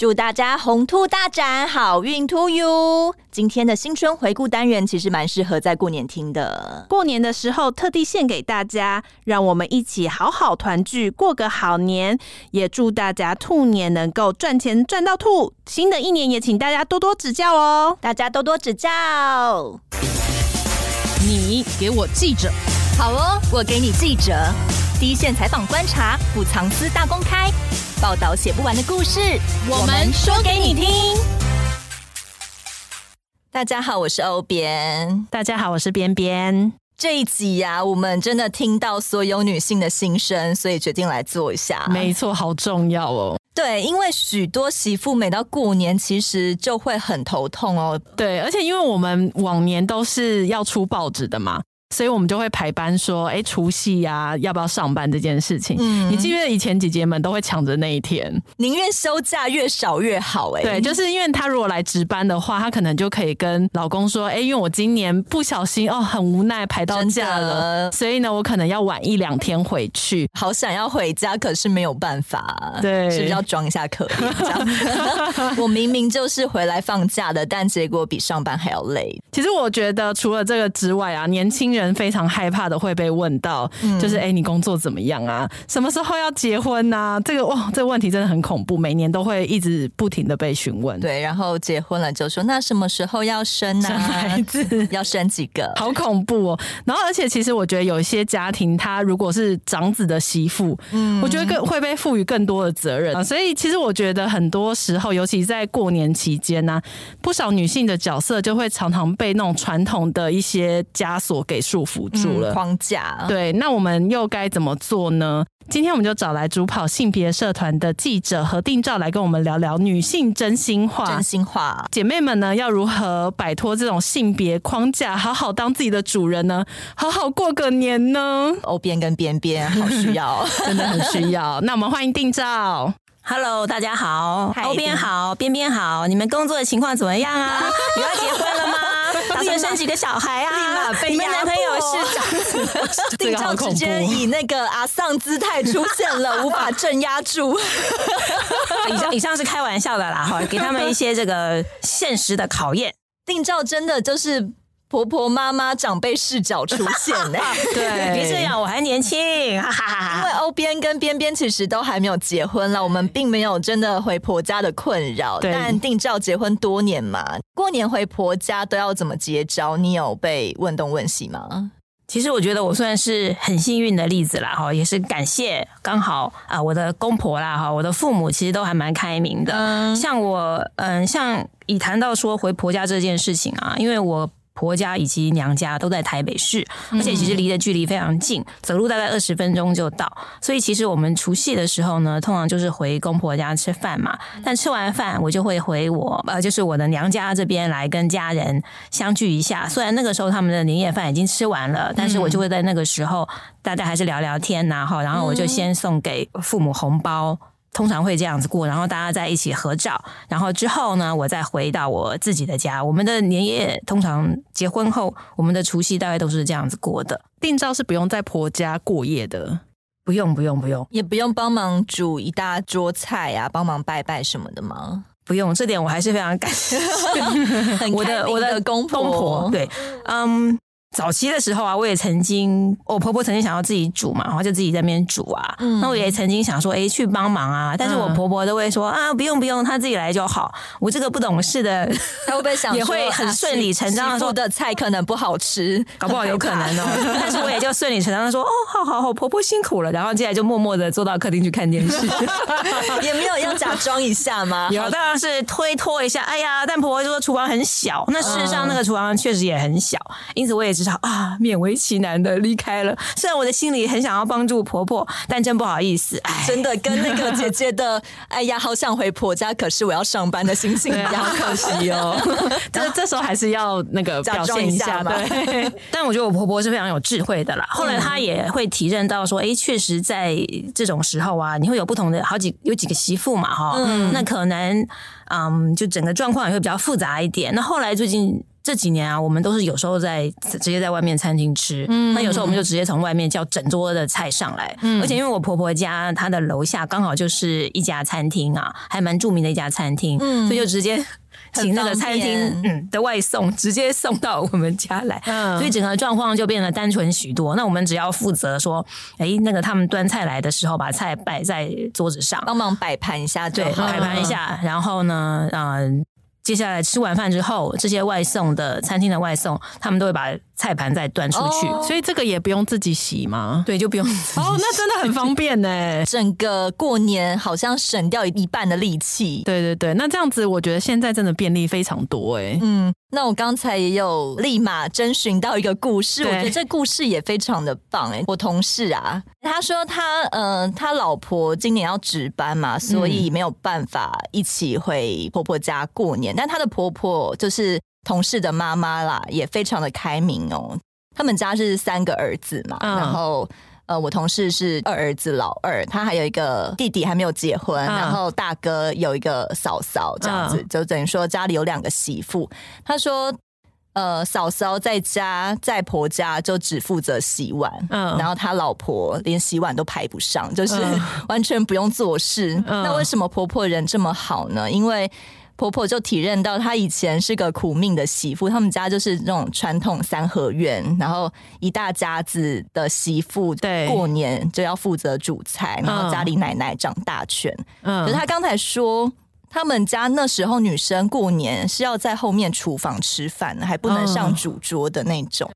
祝大家红兔大展，好运 to you！今天的新春回顾单元其实蛮适合在过年听的。过年的时候特地献给大家，让我们一起好好团聚，过个好年。也祝大家兔年能够赚钱赚到兔。新的一年也请大家多多指教哦，大家多多指教。你给我记者，好哦，我给你记者。第一线采访观察，不藏私大公开，报道写不完的故事，我们说给你听。大家好，我是欧编。大家好，我是边边。这一集呀、啊，我们真的听到所有女性的心声，所以决定来做一下。没错，好重要哦。对，因为许多媳妇每到过年，其实就会很头痛哦。对，而且因为我们往年都是要出报纸的嘛。所以我们就会排班说，哎，除夕呀，要不要上班这件事情？嗯，你记不记得以前姐姐们都会抢着那一天，宁愿休假越少越好。哎，对，就是因为她如果来值班的话，她可能就可以跟老公说，哎，因为我今年不小心哦，很无奈排到假了，所以呢，我可能要晚一两天回去。好想要回家，可是没有办法，对，是不是要装一下可怜这样？我明明就是回来放假的，但结果比上班还要累。其实我觉得除了这个之外啊，年轻人。人非常害怕的会被问到，嗯、就是哎、欸，你工作怎么样啊？什么时候要结婚啊？这个哇，这个问题真的很恐怖，每年都会一直不停的被询问。对，然后结婚了就说，那什么时候要生啊？生孩子 要生几个？好恐怖哦！然后，而且其实我觉得有一些家庭，他如果是长子的媳妇，嗯，我觉得更会被赋予更多的责任啊。所以，其实我觉得很多时候，尤其在过年期间呢、啊，不少女性的角色就会常常被那种传统的一些枷锁给。束缚住了、嗯、框架，对，那我们又该怎么做呢？今天我们就找来主跑性别社团的记者何定照来跟我们聊聊女性真心话。真心话，姐妹们呢，要如何摆脱这种性别框架，好好当自己的主人呢？好好过个年呢？欧边跟边边好需要，真的很需要。那我们欢迎定照。Hello，大家好，欧边好，边边好，你们工作的情况怎么样啊？你要结婚了吗？打算生几个小孩啊？你们男朋友是长子，定照直接以那个阿丧姿态出现了，无法镇压住。以上以上是开玩笑的啦，哈，给他们一些这个现实的考验。定照真的就是。婆婆妈妈长辈视角出现呢、欸，对，别这样，我还年轻，哈哈哈。因为欧边跟边边其实都还没有结婚了，我们并没有真的回婆家的困扰。但定照结婚多年嘛，过年回婆家都要怎么接招？你有被问东问西吗？其实我觉得我算是很幸运的例子啦，哈，也是感谢刚好啊，我的公婆啦，哈，我的父母其实都还蛮开明的。嗯，像我，嗯，像以谈到说回婆家这件事情啊，因为我。婆家以及娘家都在台北市，而且其实离的距离非常近，走路大概二十分钟就到。所以其实我们除夕的时候呢，通常就是回公婆家吃饭嘛。但吃完饭，我就会回我呃，就是我的娘家这边来跟家人相聚一下。虽然那个时候他们的年夜饭已经吃完了，但是我就会在那个时候大家还是聊聊天呐，哈。然后我就先送给父母红包。通常会这样子过，然后大家在一起合照，然后之后呢，我再回到我自己的家。我们的年夜通常结婚后，我们的除夕大概都是这样子过的。定照是不用在婆家过夜的，不用不用不用，也不用帮忙煮一大桌菜啊，帮忙拜拜什么的吗？不用，这点我还是非常感谢 我的我的公婆。公婆对，嗯。早期的时候啊，我也曾经，我婆婆曾经想要自己煮嘛，然后就自己在那边煮啊。嗯，那我也曾经想说，哎，去帮忙啊。但是我婆婆都会说啊，不用不用，她自己来就好。我这个不懂事的，她会不会想也会很顺理成章的说的菜可能不好吃，搞不好有可能哦。但是我也就顺理成章的说，哦，好好好，婆婆辛苦了。然后接下来就默默的坐到客厅去看电视，也没有要假装一下吗？有，当然是推脱一下。哎呀，但婆婆就说厨房很小，那事实上那个厨房确实也很小，因此我也。至少啊，勉为其难的离开了。虽然我的心里很想要帮助婆婆，但真不好意思，哎，真的跟那个姐姐的“ 哎呀，好想回婆家，可是我要上班”的心情一样，好可惜哦。这这时候还是要那个表现一下嘛。对，但我觉得我婆婆是非常有智慧的啦。后来她也会体认到说，哎，确实在这种时候啊，你会有不同的好几有几个媳妇嘛，哈，嗯，那可能。嗯，就整个状况也会比较复杂一点。那后来最近这几年啊，我们都是有时候在直接在外面餐厅吃，嗯，那有时候我们就直接从外面叫整桌的菜上来，嗯，而且因为我婆婆家她的楼下刚好就是一家餐厅啊，还蛮著名的一家餐厅，嗯，所以就直接请那个餐厅嗯的外送直接送到我们家来，嗯，所以整个状况就变得单纯许多。那我们只要负责说，哎，那个他们端菜来的时候，把菜摆在桌子上，帮忙摆盘一下，对，摆盘一下，然后呢，嗯。接下来吃完饭之后，这些外送的餐厅的外送，他们都会把菜盘再端出去，哦，所以这个也不用自己洗吗？对，就不用自己洗。哦，那真的很方便呢。整个过年好像省掉一半的力气。对对对，那这样子我觉得现在真的便利非常多哎。嗯，那我刚才也有立马征询到一个故事，我觉得这故事也非常的棒哎。我同事啊，他说他呃他老婆今年要值班嘛，所以没有办法一起回婆婆家过年。但他的婆婆就是同事的妈妈啦，也非常的开明哦。他们家是三个儿子嘛，嗯、然后呃，我同事是二儿子老二，他还有一个弟弟还没有结婚，嗯、然后大哥有一个嫂嫂，这样子、嗯、就等于说家里有两个媳妇。他说，呃，嫂嫂在家在婆家就只负责洗碗，嗯，然后他老婆连洗碗都排不上，就是 完全不用做事。嗯、那为什么婆婆人这么好呢？因为婆婆就体认到，她以前是个苦命的媳妇。他们家就是那种传统三合院，然后一大家子的媳妇，对，过年就要负责煮菜，然后家里奶奶掌大权。嗯，可是她刚才说，他们家那时候女生过年是要在后面厨房吃饭，还不能上主桌的那种。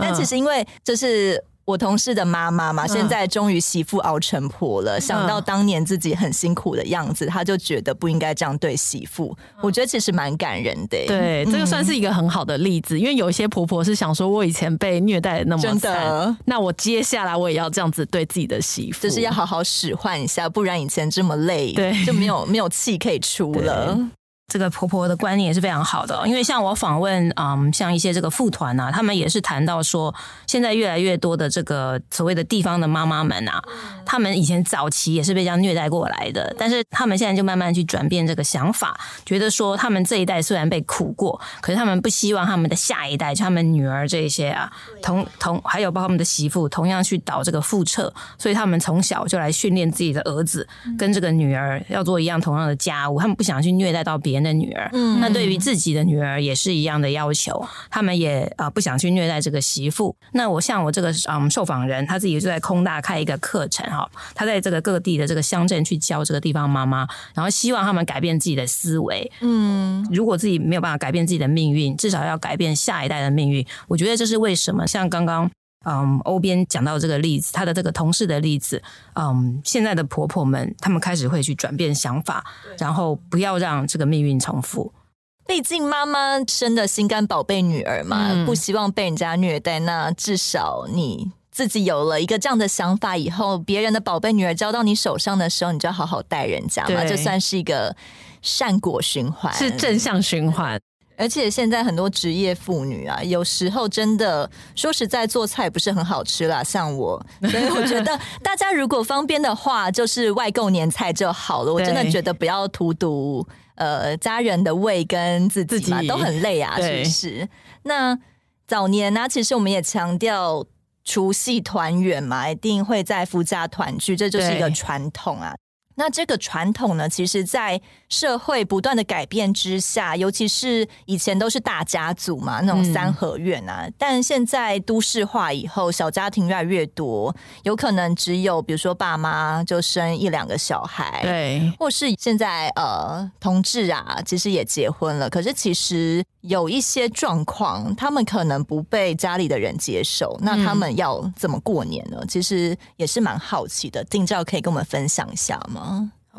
但其实因为就是。我同事的妈妈嘛，现在终于媳妇熬成婆了。嗯、想到当年自己很辛苦的样子，她就觉得不应该这样对媳妇。我觉得其实蛮感人的。对，这个算是一个很好的例子。嗯、因为有一些婆婆是想说，我以前被虐待的那么惨，那我接下来我也要这样子对自己的媳妇，就是要好好使唤一下，不然以前这么累，对，就没有没有气可以出了。这个婆婆的观念也是非常好的，因为像我访问，嗯，像一些这个妇团啊，他们也是谈到说，现在越来越多的这个所谓的地方的妈妈们啊，他们以前早期也是被这样虐待过来的，但是他们现在就慢慢去转变这个想法，觉得说他们这一代虽然被苦过，可是他们不希望他们的下一代，就他们女儿这一些啊，同同还有包括他们的媳妇，同样去倒这个覆辙，所以他们从小就来训练自己的儿子跟这个女儿要做一样同样的家务，他们不想去虐待到别人。的女儿，嗯，那对于自己的女儿也是一样的要求，他们也啊、呃、不想去虐待这个媳妇。那我像我这个嗯受访人，他自己就在空大开一个课程哈，他在这个各地的这个乡镇去教这个地方妈妈，然后希望他们改变自己的思维。嗯，如果自己没有办法改变自己的命运，至少要改变下一代的命运。我觉得这是为什么，像刚刚。嗯，欧边讲到这个例子，他的这个同事的例子，嗯，现在的婆婆们，他们开始会去转变想法，然后不要让这个命运重复。毕竟妈妈生的心肝宝贝女儿嘛，嗯、不希望被人家虐待。那至少你自己有了一个这样的想法以后，别人的宝贝女儿交到你手上的时候，你就要好好待人家嘛，这算是一个善果循环，是正向循环。而且现在很多职业妇女啊，有时候真的说实在做菜不是很好吃啦，像我，所以我觉得大家如果方便的话，就是外购年菜就好了。我真的觉得不要荼毒呃家人的胃跟自己嘛，都很累啊，是不是？那早年呢、啊，其实我们也强调除夕团圆嘛，一定会在夫家团聚，这就是一个传统啊。那这个传统呢，其实，在社会不断的改变之下，尤其是以前都是大家族嘛，那种三合院啊，嗯、但现在都市化以后，小家庭越来越多，有可能只有比如说爸妈就生一两个小孩，对，或是现在呃同志啊，其实也结婚了，可是其实有一些状况，他们可能不被家里的人接受，那他们要怎么过年呢？嗯、其实也是蛮好奇的，定照可以跟我们分享一下吗？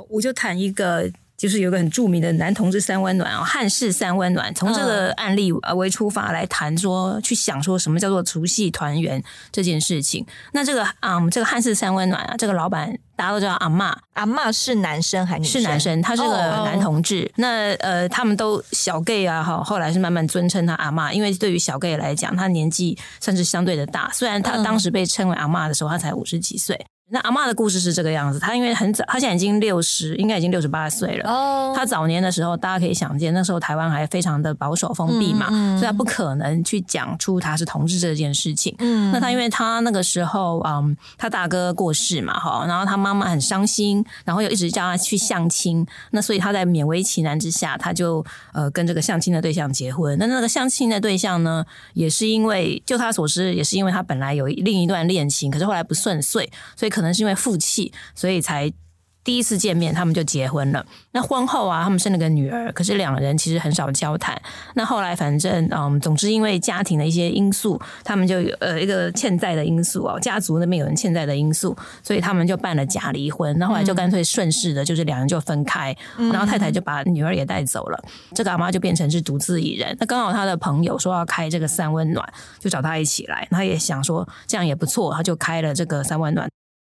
我就谈一个，就是有个很著名的男同志三温暖啊，汉式三温暖，从这个案例呃为出发来谈说，去想说什么叫做除夕团圆这件事情。那这个啊，嗯，这个汉式三温暖啊，这个老板大家都知道阿嬷，阿嬷是男生还是是男生？他是个男同志。Oh. 那呃，他们都小 gay 啊，哈，后来是慢慢尊称他阿嬷，因为对于小 gay 来讲，他年纪算是相对的大，虽然他当时被称为阿嬷的时候，他才五十几岁。那阿嬷的故事是这个样子，她因为很早，她现在已经六十，应该已经六十八岁了。哦，她早年的时候，大家可以想见，那时候台湾还非常的保守封闭嘛，嗯嗯、所以她不可能去讲出她是同志这件事情。嗯，那她因为她那个时候，嗯，她大哥过世嘛，哈，然后她妈妈很伤心，然后又一直叫她去相亲，那所以她在勉为其难之下，她就呃跟这个相亲的对象结婚。那那个相亲的对象呢，也是因为就她所知，也是因为她本来有另一段恋情，可是后来不顺遂，所以可能是因为负气，所以才第一次见面，他们就结婚了。那婚后啊，他们生了个女儿，可是两人其实很少交谈。那后来反正嗯，总之因为家庭的一些因素，他们就有呃一个欠债的因素哦，家族那边有人欠债的因素，所以他们就办了假离婚。那后来就干脆顺势的，就是两人就分开，然后太太就把女儿也带走了，这个阿妈就变成是独自一人。那刚好他的朋友说要开这个三温暖，就找他一起来。他也想说这样也不错，他就开了这个三温暖。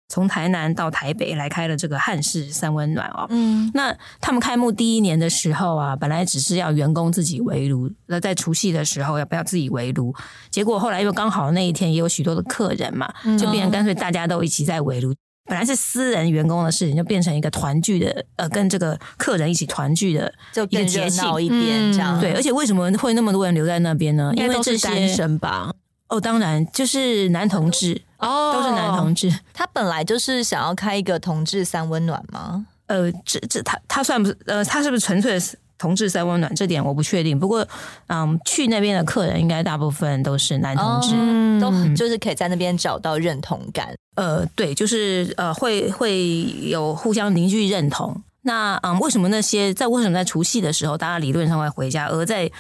从台南到台北来开了这个汉式三温暖哦，嗯，那他们开幕第一年的时候啊，本来只是要员工自己围炉，那在除夕的时候要不要自己围炉？结果后来因为刚好那一天也有许多的客人嘛，就变成干脆大家都一起在围炉。本来是私人员工的事情，就变成一个团聚的，呃，跟这个客人一起团聚的一个节庆一边这样。对，而且为什么会那么多人留在那边呢？因为这些单身吧。哦，当然就是男同志哦，都是男同志。他本来就是想要开一个同志三温暖吗？呃，这这他他算不是呃，他是不是纯粹的同志三温暖？这点我不确定。不过，嗯，去那边的客人应该大部分都是男同志，哦、都就是可以在那边找到认同感。呃，对，就是呃，会会有互相凝聚认同。那嗯，为什么那些在为什么在除夕的时候，大家理论上会回家，而在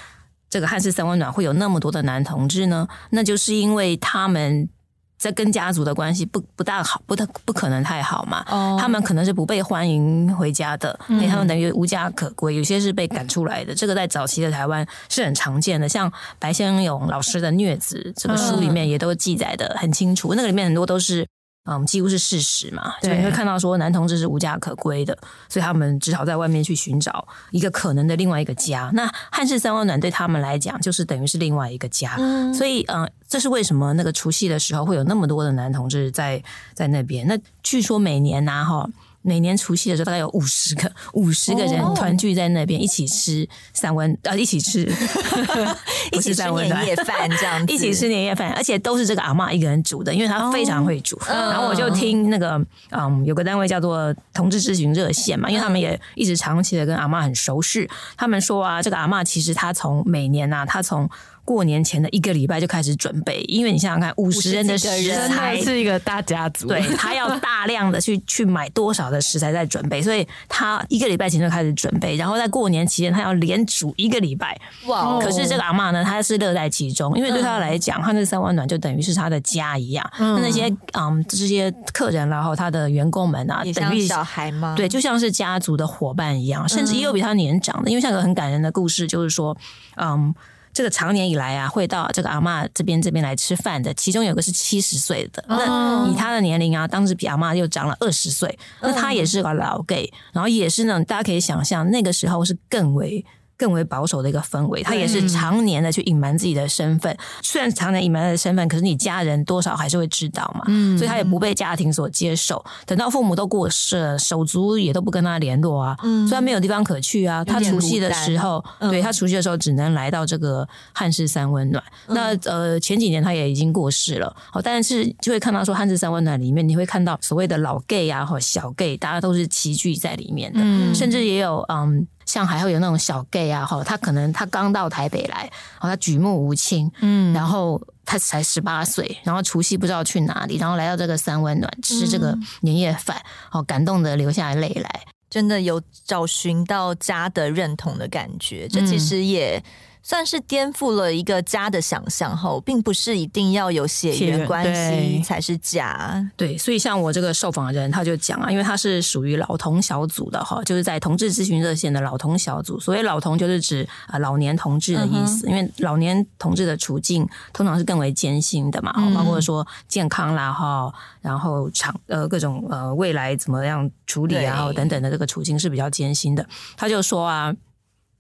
这个汉式三温暖会有那么多的男同志呢？那就是因为他们在跟家族的关系不不大好，不太不可能太好嘛。Oh. 他们可能是不被欢迎回家的，他们等于无家可归。有些是被赶出来的，这个在早期的台湾是很常见的。像白先勇老师的《虐子》这个书里面也都记载的很清楚，那个里面很多都是。嗯，几乎是事实嘛，所以你会看到说男同志是无家可归的，所以他们只好在外面去寻找一个可能的另外一个家。那汉室三温暖对他们来讲，就是等于是另外一个家。嗯，所以嗯，这是为什么那个除夕的时候会有那么多的男同志在在那边？那据说每年呐，哈。每年除夕的时候，大概有五十个 五十个人团聚在那边，一起吃三温啊，一起吃，一起吃年夜饭这样子，一起吃年夜饭，而且都是这个阿嬷一个人煮的，因为她非常会煮。Oh. 然后我就听那个嗯，有个单位叫做同志咨询热线嘛，因为他们也一直长期的跟阿嬷很熟识，他们说啊，这个阿嬷其实她从每年啊，她从过年前的一个礼拜就开始准备，因为你想想看，五十人的食材是一个大家族，对，他要大量的去去买多少的食材在准备，所以他一个礼拜前就开始准备，然后在过年期间他要连煮一个礼拜。哇！可是这个阿嬷呢，她是乐在其中，因为对她来讲，汉式三温暖就等于是她的家一样。嗯，那些嗯这些客人然后他的员工们啊，等于小孩吗？对，就像是家族的伙伴一样，甚至也有比他年长的，因为像个很感人的故事，就是说，嗯。这个常年以来啊，会到这个阿嬷这边这边来吃饭的，其中有个是七十岁的，那以他的年龄啊，当时比阿嬷又长了二十岁，那他也是个老 gay，然后也是那种大家可以想象，那个时候是更为。更为保守的一个氛围，他也是常年的去隐瞒自己的身份。嗯、虽然常年隐瞒他的身份，可是你家人多少还是会知道嘛。嗯，所以他也不被家庭所接受。等到父母都过世了，手足也都不跟他联络啊。嗯，虽然没有地方可去啊。他除夕的时候，嗯、对他除夕的时候只能来到这个汉室三温暖。嗯、那呃前几年他也已经过世了。好，但是就会看到说汉室三温暖里面，你会看到所谓的老 gay 啊或小 gay，大家都是齐聚在里面的。嗯，甚至也有嗯。像还会有那种小 gay 啊，哈，他可能他刚到台北来，他举目无亲，嗯，然后他才十八岁，然后除夕不知道去哪里，然后来到这个三温暖吃这个年夜饭，好、嗯、感动的流下泪来，真的有找寻到家的认同的感觉，这其实也。算是颠覆了一个家的想象后，并不是一定要有血缘关系才是家。对，所以像我这个受访的人，他就讲啊，因为他是属于老同小组的哈，就是在同志咨询热线的老同小组。所谓老同，就是指啊老年同志的意思。嗯、因为老年同志的处境通常是更为艰辛的嘛，嗯、包括说健康啦哈，然后长呃各种呃未来怎么样处理啊，等等的这个处境是比较艰辛的。他就说啊。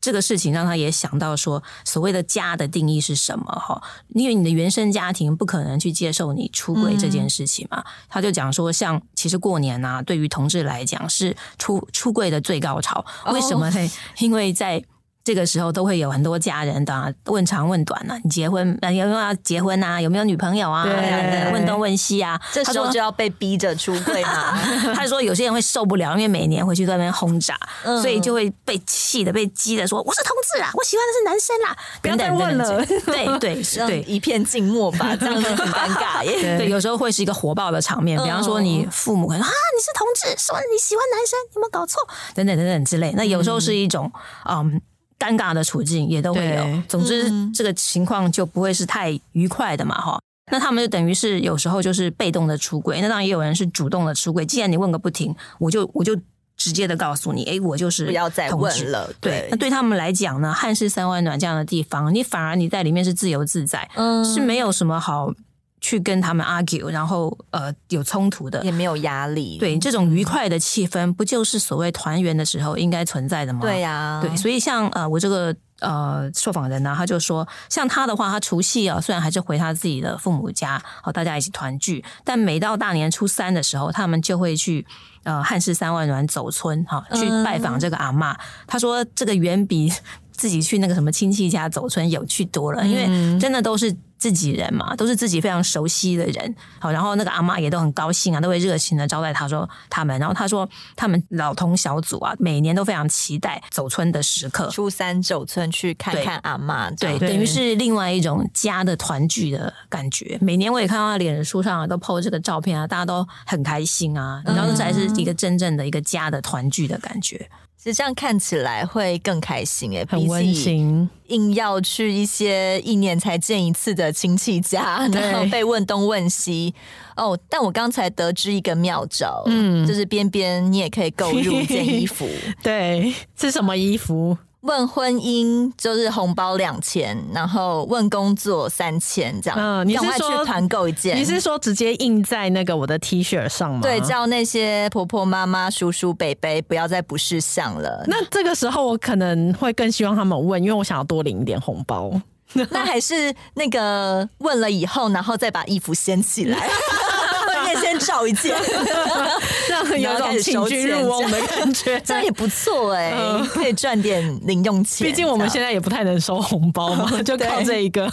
这个事情让他也想到说，所谓的家的定义是什么？哈，因为你的原生家庭不可能去接受你出轨这件事情嘛。嗯、他就讲说，像其实过年啊，对于同志来讲是出出柜的最高潮。为什么呢？哦、因为在这个时候都会有很多家人的问长问短呢、啊，你结婚有没有要结婚啊？有没有女朋友啊？对问东问西啊。这时候就要被逼着出柜嘛。他说有些人会受不了，因为每年回去都在那边轰炸，嗯、所以就会被气的、被激的说：“我是同志啊，我喜欢的是男生啦。”不要再问了。对对对，一片静默吧，这样子很尴尬耶。对，对，有时候会是一个火爆的场面。比方说，你父母可能啊，你是同志，说你喜欢男生，有没有搞错？等等等等之类。那有时候是一种嗯。尴尬的处境也都会有，总之、嗯、这个情况就不会是太愉快的嘛，哈。那他们就等于是有时候就是被动的出轨，那当然也有人是主动的出轨。既然你问个不停，我就我就直接的告诉你，哎，我就是不要再问了。对，对那对他们来讲呢，汉室三温暖这样的地方，你反而你在里面是自由自在，嗯，是没有什么好。去跟他们 argue，然后呃有冲突的，也没有压力。对，这种愉快的气氛，不就是所谓团圆的时候应该存在的吗？对呀、啊，对，所以像呃我这个呃受访人呢，他就说，像他的话，他除夕啊虽然还是回他自己的父母家，好大家一起团聚，但每到大年初三的时候，他们就会去呃汉室三万暖走村哈，去拜访这个阿嬷。嗯、他说这个远比自己去那个什么亲戚家走村有趣多了，因为真的都是。自己人嘛，都是自己非常熟悉的人，好，然后那个阿妈也都很高兴啊，都会热情的招待他说他们，然后他说他们老同小组啊，每年都非常期待走村的时刻，初三走村去看看阿妈，对，等于是另外一种家的团聚的感觉。每年我也看到他脸书上啊都 po 这个照片啊，大家都很开心啊，然后这才是一个真正的一个家的团聚的感觉。其实这样看起来会更开心诶，很温馨。硬要去一些一年才见一次的亲戚家，然后被问东问西。哦，但我刚才得知一个妙招，嗯，就是边边你也可以购入一件衣服。对，是什么衣服？问婚姻就是红包两千，然后问工作三千，这样。嗯，你是说团购一件？你是说直接印在那个我的 T 恤上吗？对，叫那些婆婆妈妈、叔叔伯伯不要再不识相了。那这个时候我可能会更希望他们问，因为我想要多领一点红包。那还是那个问了以后，然后再把衣服掀起来。先照一件，让有种请君入瓮的感觉，这样也不错哎，可以赚点零用钱。毕竟我们现在也不太能收红包嘛，就靠这一个，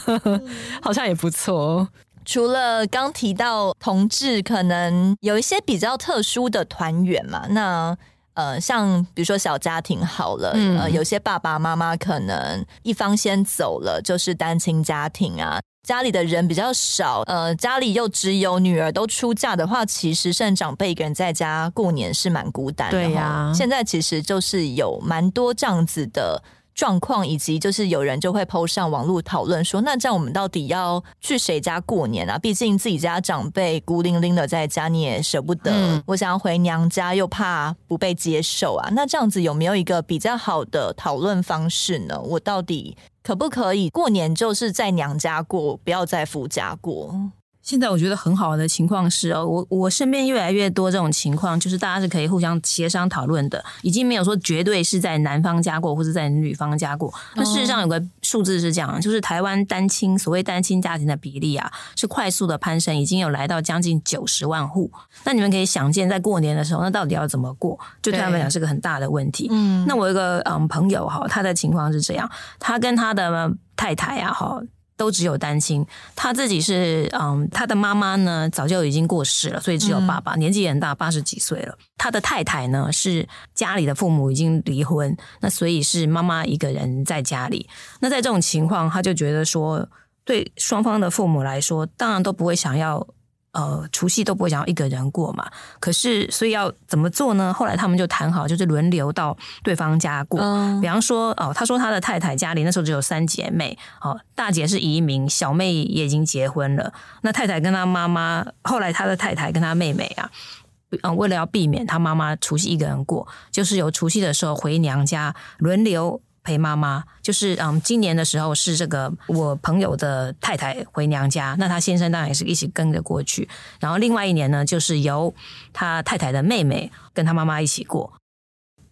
好像也不错。除了刚提到同志，可能有一些比较特殊的团圆嘛，那呃，像比如说小家庭好了，呃，有些爸爸妈妈可能一方先走了，就是单亲家庭啊。家里的人比较少，呃，家里又只有女儿都出嫁的话，其实剩长辈一个人在家过年是蛮孤单的。对呀、啊，现在其实就是有蛮多这样子的状况，以及就是有人就会 PO 上网络讨论说，那这样我们到底要去谁家过年啊？毕竟自己家长辈孤零零的在家，你也舍不得。嗯、我想要回娘家，又怕不被接受啊。那这样子有没有一个比较好的讨论方式呢？我到底？可不可以过年就是在娘家过，不要在夫家过？现在我觉得很好的情况是哦，我我身边越来越多这种情况，就是大家是可以互相协商讨论的，已经没有说绝对是在男方家过或者在女方家过。那事实上有个数字是这样，就是台湾单亲所谓单亲家庭的比例啊，是快速的攀升，已经有来到将近九十万户。那你们可以想见，在过年的时候，那到底要怎么过？就对他们来讲是个很大的问题。嗯，那我有一个嗯朋友哈，他的情况是这样，他跟他的太太啊哈。都只有单亲，他自己是嗯，他的妈妈呢早就已经过世了，所以只有爸爸，嗯、年纪也很大，八十几岁了。他的太太呢是家里的父母已经离婚，那所以是妈妈一个人在家里。那在这种情况，他就觉得说，对双方的父母来说，当然都不会想要。呃，除夕都不会想要一个人过嘛，可是所以要怎么做呢？后来他们就谈好，就是轮流到对方家过。嗯、比方说，哦，他说他的太太家里那时候只有三姐妹，哦，大姐是移民，小妹也已经结婚了。那太太跟他妈妈，后来他的太太跟他妹妹啊，嗯，为了要避免他妈妈除夕一个人过，就是有除夕的时候回娘家轮流。陪妈妈，就是嗯，今年的时候是这个我朋友的太太回娘家，那他先生当然也是一起跟着过去。然后另外一年呢，就是由他太太的妹妹跟他妈妈一起过。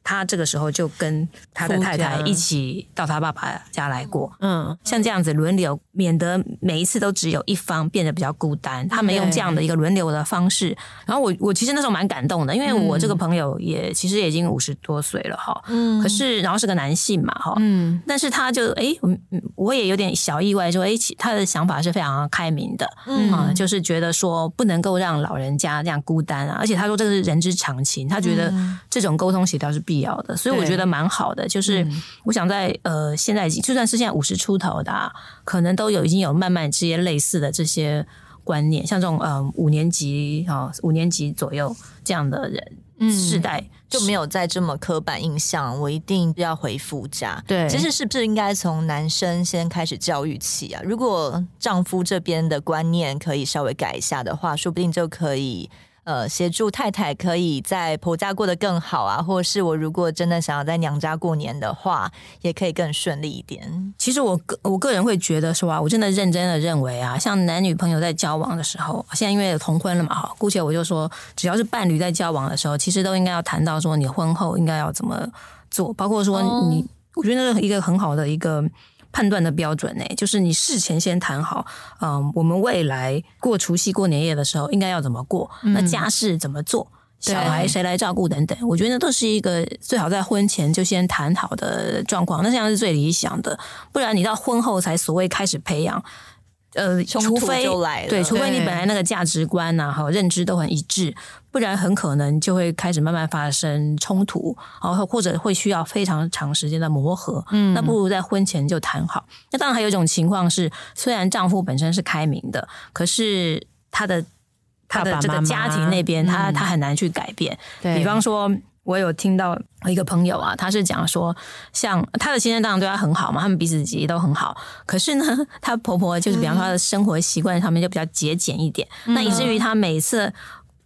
他这个时候就跟他的太太一起到他爸爸家来过。嗯，像这样子轮流，免得每一次都只有一方变得比较孤单。他们用这样的一个轮流的方式。然后我我其实那时候蛮感动的，因为我这个朋友也其实也已经五十多岁了哈。嗯。可是然后是个男性嘛哈。嗯。但是他就哎，我我也有点小意外，说哎，他的想法是非常开明的。嗯。啊，就是觉得说不能够让老人家这样孤单啊，而且他说这个是人之常情，他觉得这种沟通协调是必。必要的，所以我觉得蛮好的。就是我想在呃，现在已经就算是现在五十出头的，啊，可能都有已经有慢慢这些类似的这些观念，像这种呃五年级啊，五年级左右这样的人，嗯，世代就没有再这么刻板印象，我一定要回夫家。对，其实是不是应该从男生先开始教育起啊？如果丈夫这边的观念可以稍微改一下的话，说不定就可以。呃，协助太太可以在婆家过得更好啊，或者是我如果真的想要在娘家过年的话，也可以更顺利一点。其实我个我个人会觉得说啊，我真的认真的认为啊，像男女朋友在交往的时候，现在因为同婚了嘛，哈，姑且我就说，只要是伴侣在交往的时候，其实都应该要谈到说你婚后应该要怎么做，包括说你，哦、我觉得那是一个很好的一个。判断的标准呢，就是你事前先谈好，嗯，我们未来过除夕、过年夜的时候应该要怎么过，嗯、那家事怎么做，小孩谁来照顾等等，我觉得那都是一个最好在婚前就先谈好的状况，那这样是最理想的，不然你到婚后才所谓开始培养。呃，除非对，除非你本来那个价值观呐、啊、和认知都很一致，不然很可能就会开始慢慢发生冲突，然后或者会需要非常长时间的磨合。嗯，那不如在婚前就谈好。那当然还有一种情况是，虽然丈夫本身是开明的，可是他的他的这个家庭那边，他他很难去改变。对，比方说。我有听到一个朋友啊，他是讲说，像他的先生当然对他很好嘛，他们彼此也都很好。可是呢，他婆婆就是比方说他的生活习惯上面就比较节俭一点，嗯、那以至于他每次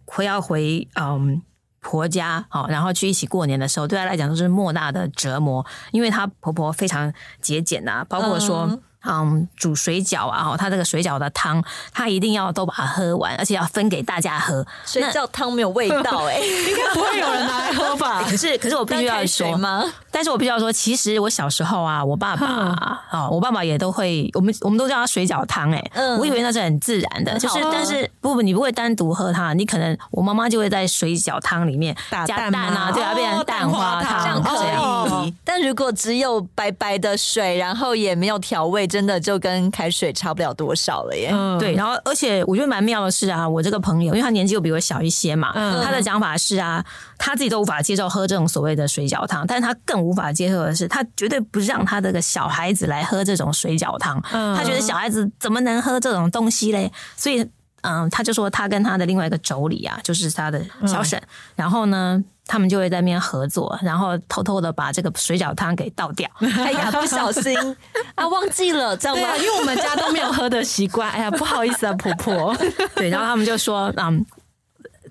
回要回嗯婆家哦，然后去一起过年的时候，对他来讲都是莫大的折磨，因为他婆婆非常节俭呐、啊，包括说。嗯嗯，煮水饺啊，他这个水饺的汤，他一定要都把它喝完，而且要分给大家喝。水饺汤没有味道哎、欸，应该不会有人拿来喝吧？可是，可是我必须要说吗？但是我必须要说，其实我小时候啊，我爸爸啊，哦、我爸爸也都会，我们我们都叫他水饺汤哎，嗯，我以为那是很自然的，就是，但是不不，你不会单独喝它，你可能我妈妈就会在水饺汤里面加蛋啊，对啊，变成蛋花汤，这样可以。哦、但如果只有白白的水，然后也没有调味，真的就跟开水差不了多少了耶。嗯、对，然后而且我觉得蛮妙的是啊，我这个朋友，因为他年纪又比我小一些嘛，嗯、他的讲法是啊，他自己都无法接受喝这种所谓的水饺汤，但是他更无法接受的是，他绝对不让他这个小孩子来喝这种水饺汤。嗯、他觉得小孩子怎么能喝这种东西嘞？所以，嗯，他就说他跟他的另外一个妯娌啊，就是他的小婶，嗯、然后呢。他们就会在那边合作，然后偷偷的把这个水饺汤给倒掉。哎呀，不小心啊，忘记了，这样吗？因为我们家都没有喝的习惯。哎呀，不好意思啊，婆婆。对，然后他们就说，嗯，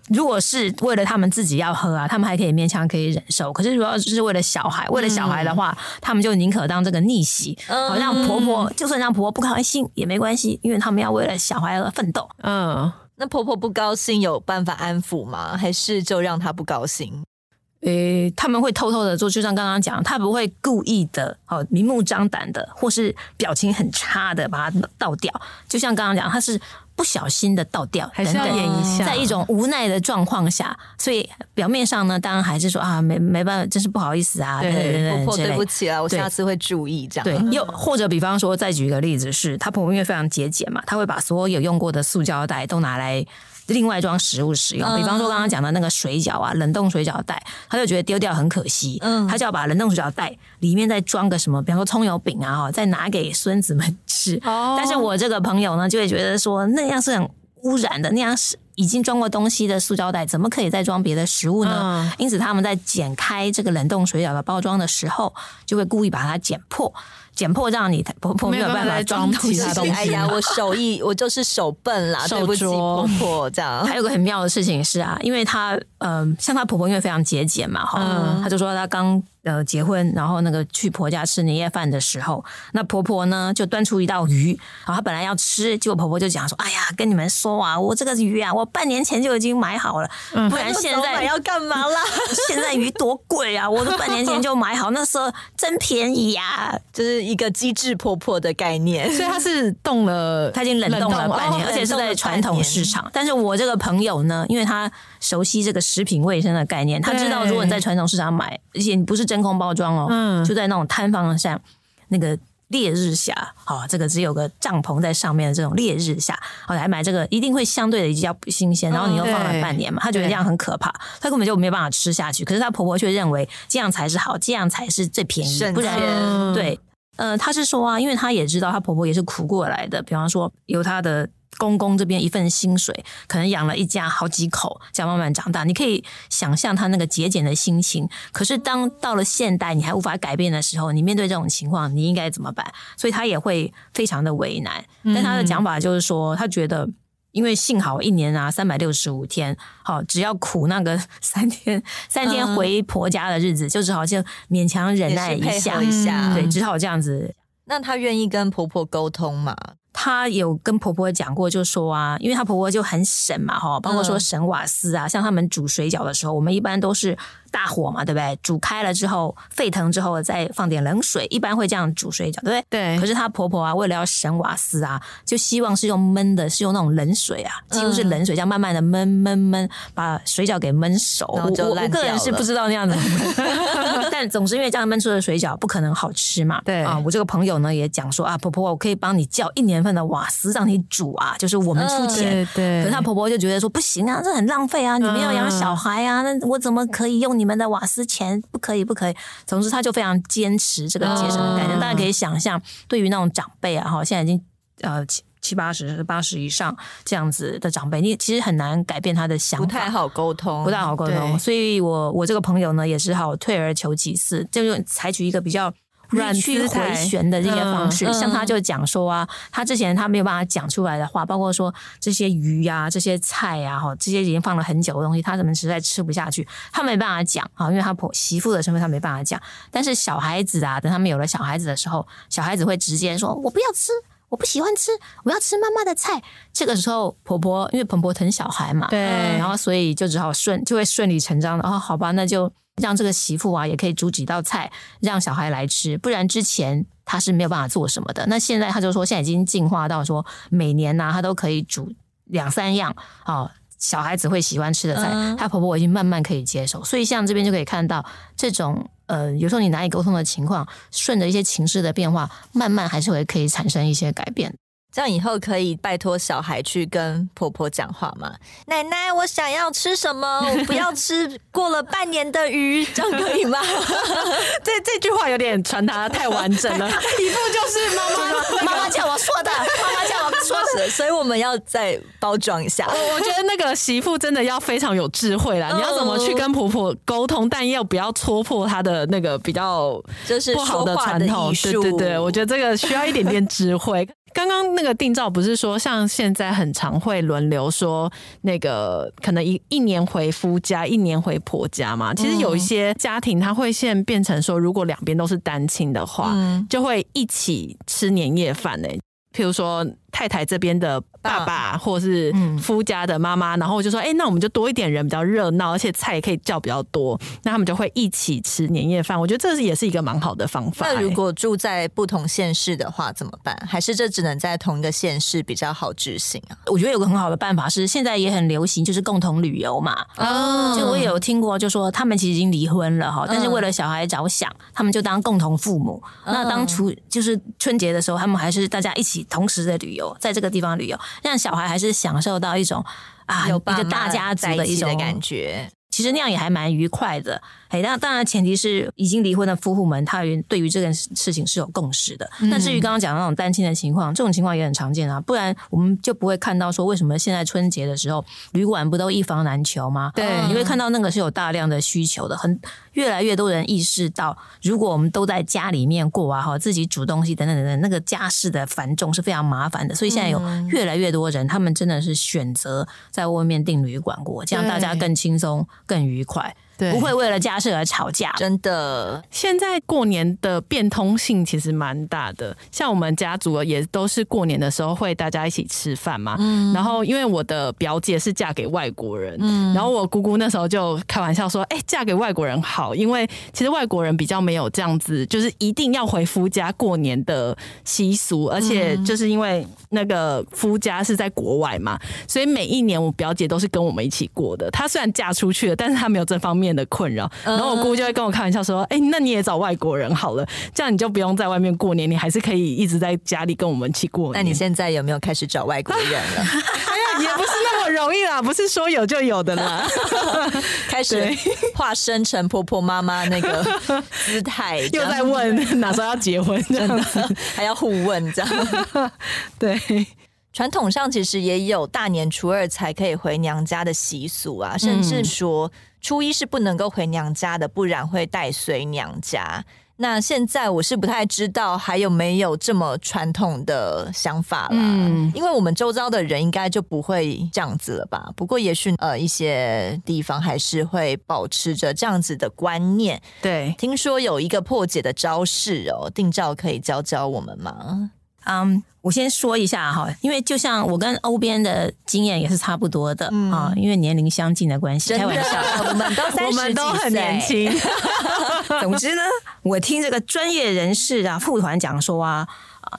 如果是为了他们自己要喝啊，他们还可以勉强可以忍受。可是如果是为了小孩，为了小孩的话，嗯、他们就宁可当这个逆袭，好让婆婆，就算让婆婆不开心也没关系，因为他们要为了小孩而奋斗。嗯。那婆婆不高兴有办法安抚吗？还是就让她不高兴？诶、欸，他们会偷偷的做，就像刚刚讲，他不会故意的，好，明目张胆的，或是表情很差的把它倒掉。就像刚刚讲，他是不小心的倒掉，还是要演一下，在一种无奈的状况下，所以表面上呢，当然还是说啊，没没办法，真是不好意思啊，对对对，婆婆对不起啊，我下次会注意这样。对，又或者比方说，再举一个例子是，他婆婆因为非常节俭嘛，他会把所有用过的塑胶袋都拿来。另外装食物使用，比方说刚刚讲的那个水饺啊，冷冻水饺袋，他就觉得丢掉很可惜，嗯，他就要把冷冻水饺袋里面再装个什么，比方说葱油饼啊，再拿给孙子们吃。哦，但是我这个朋友呢，就会觉得说那样是很污染的，那样是已经装过东西的塑胶袋，怎么可以再装别的食物呢？因此他们在剪开这个冷冻水饺的包装的时候，就会故意把它剪破。剪破这样你婆婆没有办法装其他东西。哎呀，我手艺我就是手笨啦，手对不起婆婆这样。还有个很妙的事情是啊，因为她嗯、呃，像她婆婆因为非常节俭嘛哈，她、嗯、就说她刚呃，结婚，然后那个去婆家吃年夜饭的时候，那婆婆呢就端出一道鱼，然后她本来要吃，结果婆婆就讲说：“哎呀，跟你们说啊，我这个鱼啊，我半年前就已经买好了，嗯、不然现在 要干嘛啦？现在鱼多贵啊，我都半年前就买好，那时候真便宜呀、啊，就是一个机智婆婆的概念。所以她是冻了，她已经冷冻了半年，而且是在传统市场。但是我这个朋友呢，因为他熟悉这个食品卫生的概念，他知道如果你在传统市场买，而且你不是真。真空包装哦，嗯，就在那种摊方上，那个烈日下，好，这个只有个帐篷在上面的这种烈日下，好来买这个，一定会相对的比较不新鲜，然后你又放了半年嘛，他觉得这样很可怕，她根本就没有办法吃下去。可是她婆婆却认为这样才是好，这样才是最便宜，不然对，呃，她是说啊，因为她也知道她婆婆也是苦过来的，比方说有她的。公公这边一份薪水，可能养了一家好几口，这样慢慢长大。你可以想象他那个节俭的心情。可是当到了现代，你还无法改变的时候，你面对这种情况，你应该怎么办？所以他也会非常的为难。但他的讲法就是说，他觉得，因为幸好一年啊三百六十五天，好，只要苦那个 三天，三天回婆家的日子，就只好就勉强忍耐一下，一下，对，只好这样子。那他愿意跟婆婆沟通吗？她有跟婆婆讲过，就说啊，因为她婆婆就很省嘛，哈，包括说省瓦斯啊，像他们煮水饺的时候，我们一般都是。大火嘛，对不对？煮开了之后，沸腾之后再放点冷水，一般会这样煮水饺，对不对？对。可是她婆婆啊，为了要省瓦斯啊，就希望是用焖的，是用那种冷水啊，几乎是冷水，这样慢慢的焖焖焖，把水饺给焖熟。我我个人是不知道那样子，但总是因为这样焖出的水饺不可能好吃嘛。对啊，我这个朋友呢也讲说啊，婆婆，我可以帮你叫一年份的瓦斯让你煮啊，就是我们出钱。对，对。可是她婆婆就觉得说不行啊，这很浪费啊，你们要养小孩啊，那我怎么可以用你们的瓦斯钱？不可以，不可以。总之，他就非常坚持这个节省的概念。大家可以想象，对于那种长辈啊，哈，现在已经呃七七八十、八十以上这样子的长辈，你其实很难改变他的想法，不太好沟通，不太好沟通。所以我我这个朋友呢，也是好退而求其次，就采取一个比较。乱去回旋的这些方式，像他就讲说啊，他之前他没有办法讲出来的话，包括说这些鱼呀、这些菜呀，哈，这些已经放了很久的东西，他怎么实在吃不下去，他没办法讲啊，因为他婆媳妇的身份，他没办法讲。但是小孩子啊，等他们有了小孩子的时候，小孩子会直接说：“我不要吃，我不喜欢吃，我要吃妈妈的菜。”这个时候，婆婆因为婆婆疼小孩嘛，对，然后所以就只好顺就会顺理成章的哦，好吧，那就。让这个媳妇啊，也可以煮几道菜让小孩来吃，不然之前他是没有办法做什么的。那现在他就说，现在已经进化到说，每年呢、啊，他都可以煮两三样哦，小孩子会喜欢吃的菜。她、嗯、婆婆已经慢慢可以接受，所以像这边就可以看到这种呃，有时候你难以沟通的情况，顺着一些情势的变化，慢慢还是会可以产生一些改变。这样以后可以拜托小孩去跟婆婆讲话吗？奶奶，我想要吃什么？我不要吃过了半年的鱼，这样可以吗？这这句话有点传达太完整了，一副就是妈妈妈妈叫我说的，妈妈叫我说的，所以我们要再包装一下。我觉得那个媳妇真的要非常有智慧啦，你要怎么去跟婆婆沟通，但又不要戳破她的那个比较就是不好的传统。对对对，我觉得这个需要一点点智慧。刚刚那个定照不是说，像现在很常会轮流说，那个可能一一年回夫家，一年回婆家嘛。其实有一些家庭，他会现在变成说，如果两边都是单亲的话，就会一起吃年夜饭呢。譬如说太太这边的爸爸，或是夫家的妈妈，然后我就说，哎、欸，那我们就多一点人，比较热闹，而且菜也可以叫比较多，那他们就会一起吃年夜饭。我觉得这是也是一个蛮好的方法。那如果住在不同县市的话怎么办？还是这只能在同一个县市比较好执行啊？我觉得有个很好的办法是，现在也很流行，就是共同旅游嘛。哦，就我也有听过，就说他们其实已经离婚了哈，但是为了小孩着想，他们就当共同父母。那当初就是春节的时候，他们还是大家一起同时的旅游，在这个地方旅游，让小孩还是享受到一种啊，有一个大家族的一种感觉。其实那样也还蛮愉快的。哎，那当然前提是已经离婚的夫妇们，他对于这件事情是有共识的。那、嗯、至于刚刚讲的那种单亲的情况，这种情况也很常见啊。不然我们就不会看到说，为什么现在春节的时候旅馆不都一房难求吗？对，你会看到那个是有大量的需求的，很越来越多人意识到，如果我们都在家里面过啊，哈，自己煮东西等等等等，那个家事的繁重是非常麻烦的。所以现在有越来越多人，他们真的是选择在外面订旅馆过，这样大家更轻松、更愉快。对，不会为了家事而吵架。真的，现在过年的变通性其实蛮大的。像我们家族也都是过年的时候会大家一起吃饭嘛。嗯。然后因为我的表姐是嫁给外国人，嗯。然后我姑姑那时候就开玩笑说：“哎，嫁给外国人好，因为其实外国人比较没有这样子，就是一定要回夫家过年的习俗，而且就是因为那个夫家是在国外嘛，所以每一年我表姐都是跟我们一起过的。她虽然嫁出去了，但是她没有这方面。”面的困扰，然后我姑姑就会跟我开玩笑说：“哎、欸，那你也找外国人好了，这样你就不用在外面过年，你还是可以一直在家里跟我们一起过年。”那你现在有没有开始找外国人了？哎呀，也不是那么容易啦，不是说有就有的啦。开始化身成婆婆妈妈那个姿态，又在问哪时候要结婚，真的还要互问这样。对，传统上其实也有大年初二才可以回娘家的习俗啊，甚至说。初一是不能够回娘家的，不然会带随娘家。那现在我是不太知道还有没有这么传统的想法啦，嗯，因为我们周遭的人应该就不会这样子了吧。不过也许呃一些地方还是会保持着这样子的观念。对，听说有一个破解的招式哦，定照可以教教我们吗？嗯，um, 我先说一下哈，因为就像我跟欧边的经验也是差不多的、嗯、啊，因为年龄相近的关系，开玩笑，我们都 三十几岁，都很年轻。总之呢，我听这个专业人士啊，副团讲说啊。